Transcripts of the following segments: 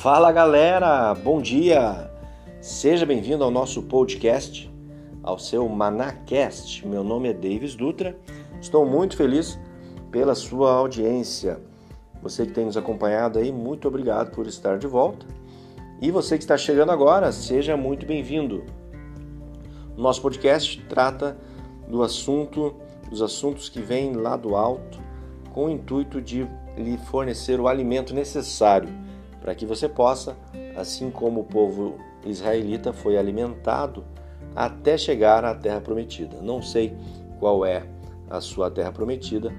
Fala galera, bom dia! Seja bem-vindo ao nosso podcast, ao seu Manacast. Meu nome é Davis Dutra, estou muito feliz pela sua audiência. Você que tem nos acompanhado aí, muito obrigado por estar de volta. E você que está chegando agora, seja muito bem-vindo. Nosso podcast trata do assunto, dos assuntos que vêm lá do alto, com o intuito de lhe fornecer o alimento necessário para que você possa, assim como o povo israelita foi alimentado até chegar à terra prometida. Não sei qual é a sua terra prometida,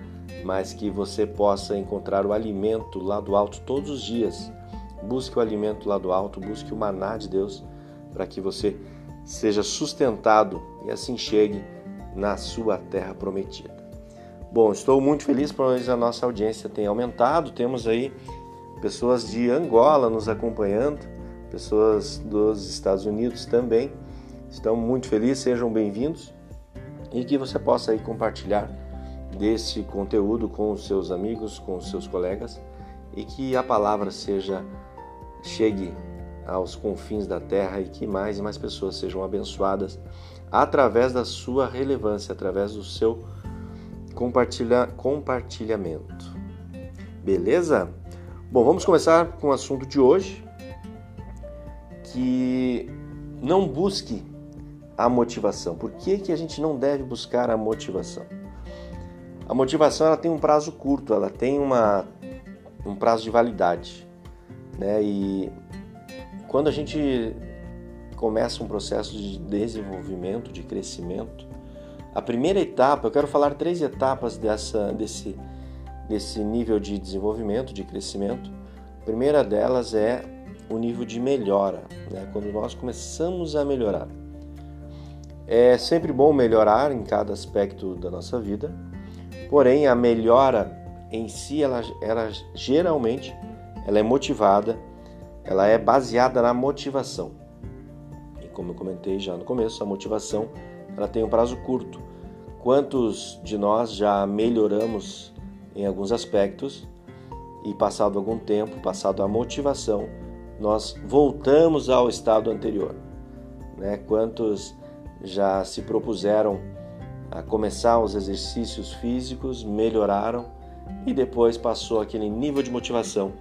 mas que você possa encontrar o alimento lá do alto todos os dias. Busque o alimento lá do alto, busque o maná de Deus para que você seja sustentado e assim chegue na sua terra prometida. Bom, estou muito feliz pois a nossa audiência tem aumentado. Temos aí pessoas de Angola nos acompanhando, pessoas dos Estados Unidos também. Estão muito felizes, sejam bem-vindos e que você possa aí compartilhar desse conteúdo com os seus amigos, com os seus colegas e que a palavra seja chegue aos confins da terra e que mais e mais pessoas sejam abençoadas através da sua relevância, através do seu compartilha, compartilhamento. Beleza? Bom, vamos começar com o assunto de hoje, que não busque a motivação. Por que, que a gente não deve buscar a motivação? A motivação ela tem um prazo curto, ela tem uma, um prazo de validade. Né? E quando a gente começa um processo de desenvolvimento, de crescimento, a primeira etapa, eu quero falar três etapas dessa, desse, desse nível de desenvolvimento, de crescimento. A primeira delas é o nível de melhora, né? quando nós começamos a melhorar. É sempre bom melhorar em cada aspecto da nossa vida, porém a melhora em si, ela, ela geralmente ela é motivada, ela é baseada na motivação. E como eu comentei já no começo, a motivação ela tem um prazo curto. Quantos de nós já melhoramos em alguns aspectos e passado algum tempo, passado a motivação, nós voltamos ao estado anterior? Né? Quantos já se propuseram a começar os exercícios físicos, melhoraram e depois passou aquele nível de motivação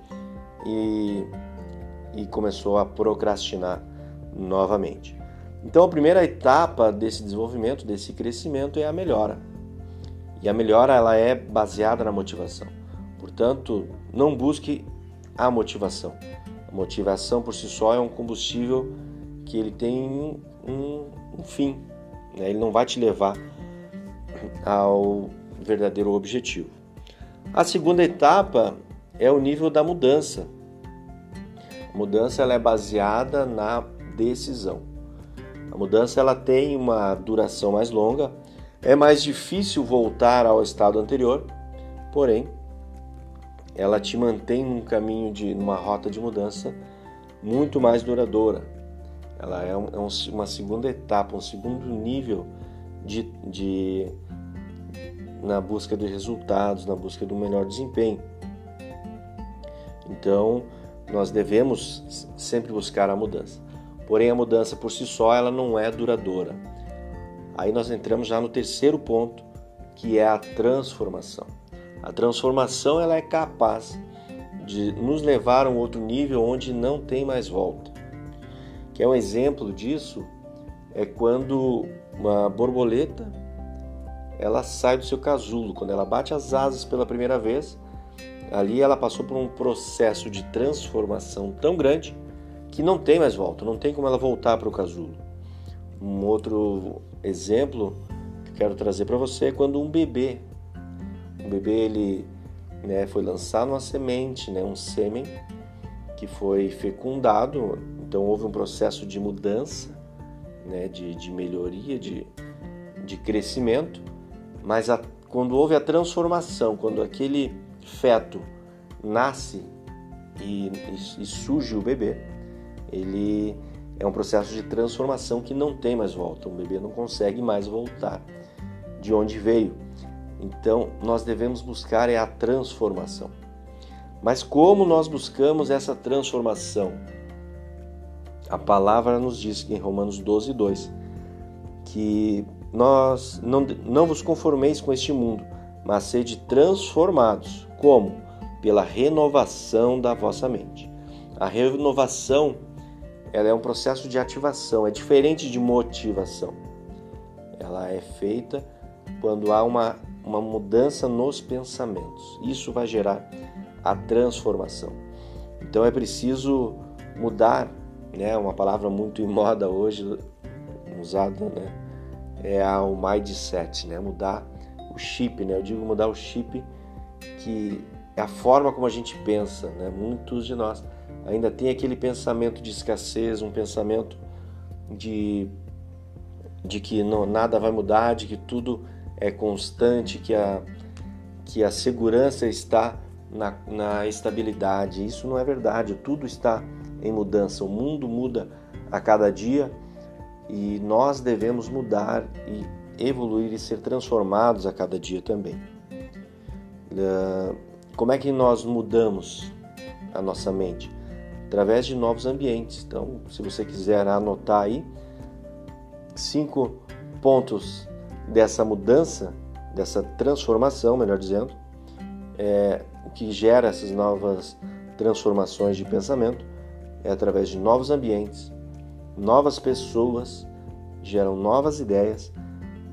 e, e começou a procrastinar novamente. Então, a primeira etapa desse desenvolvimento, desse crescimento, é a melhora. E a melhora ela é baseada na motivação. Portanto, não busque a motivação. A motivação por si só é um combustível que ele tem um, um fim. Né? Ele não vai te levar ao verdadeiro objetivo. A segunda etapa é o nível da mudança. A mudança ela é baseada na decisão. A mudança ela tem uma duração mais longa, é mais difícil voltar ao estado anterior, porém ela te mantém num caminho de numa rota de mudança muito mais duradoura. Ela é, um, é um, uma segunda etapa, um segundo nível de, de na busca de resultados, na busca do melhor desempenho. Então, nós devemos sempre buscar a mudança. Porém, a mudança por si só ela não é duradoura. Aí nós entramos já no terceiro ponto, que é a transformação. A transformação ela é capaz de nos levar a um outro nível onde não tem mais volta. Que é um exemplo disso é quando uma borboleta ela sai do seu casulo, quando ela bate as asas pela primeira vez, ali ela passou por um processo de transformação tão grande que não tem mais volta, não tem como ela voltar para o casulo. Um outro exemplo que quero trazer para você é quando um bebê, um bebê ele né, foi lançado uma semente, né, um sêmen que foi fecundado, então houve um processo de mudança, né, de, de melhoria, de, de crescimento, mas a, quando houve a transformação, quando aquele feto nasce e, e, e surge o bebê, ele é um processo de transformação que não tem mais volta. O bebê não consegue mais voltar de onde veio. Então, nós devemos buscar é a transformação. Mas como nós buscamos essa transformação? A palavra nos diz em Romanos 12, 2 que nós não, não vos conformeis com este mundo, mas sede transformados. Como? Pela renovação da vossa mente. A renovação ela é um processo de ativação, é diferente de motivação. Ela é feita quando há uma, uma mudança nos pensamentos. Isso vai gerar a transformação. Então é preciso mudar, né? Uma palavra muito em moda hoje, usada, né? É o mindset, né? Mudar o chip, né? Eu digo mudar o chip que é a forma como a gente pensa, né? Muitos de nós ainda tem aquele pensamento de escassez, um pensamento de de que não, nada vai mudar, de que tudo é constante, que a que a segurança está na, na estabilidade. Isso não é verdade. Tudo está em mudança. O mundo muda a cada dia e nós devemos mudar e evoluir e ser transformados a cada dia também. Ah, como é que nós mudamos a nossa mente? Através de novos ambientes. Então, se você quiser anotar aí cinco pontos dessa mudança, dessa transformação, melhor dizendo, é, o que gera essas novas transformações de pensamento é através de novos ambientes, novas pessoas geram novas ideias,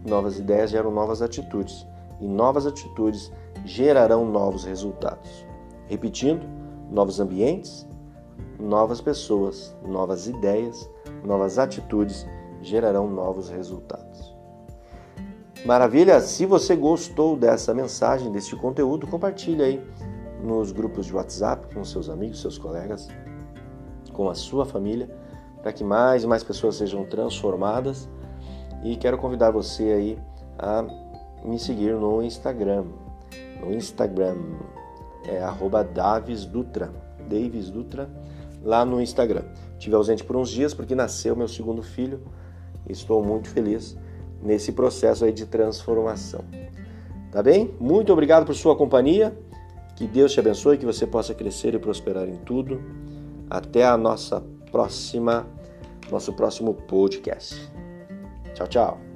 novas ideias geram novas atitudes e novas atitudes gerarão novos resultados. Repetindo, novos ambientes, novas pessoas, novas ideias, novas atitudes gerarão novos resultados. Maravilha! Se você gostou dessa mensagem, deste conteúdo, compartilhe aí nos grupos de WhatsApp com seus amigos, seus colegas, com a sua família para que mais e mais pessoas sejam transformadas. E quero convidar você aí a me seguir no Instagram. No Instagram é @davisdutra, Davis Dutra, lá no Instagram. Tive ausente por uns dias porque nasceu meu segundo filho. Estou muito feliz nesse processo aí de transformação. Tá bem? Muito obrigado por sua companhia. Que Deus te abençoe, que você possa crescer e prosperar em tudo. Até a nossa próxima nosso próximo podcast. Tchau, tchau.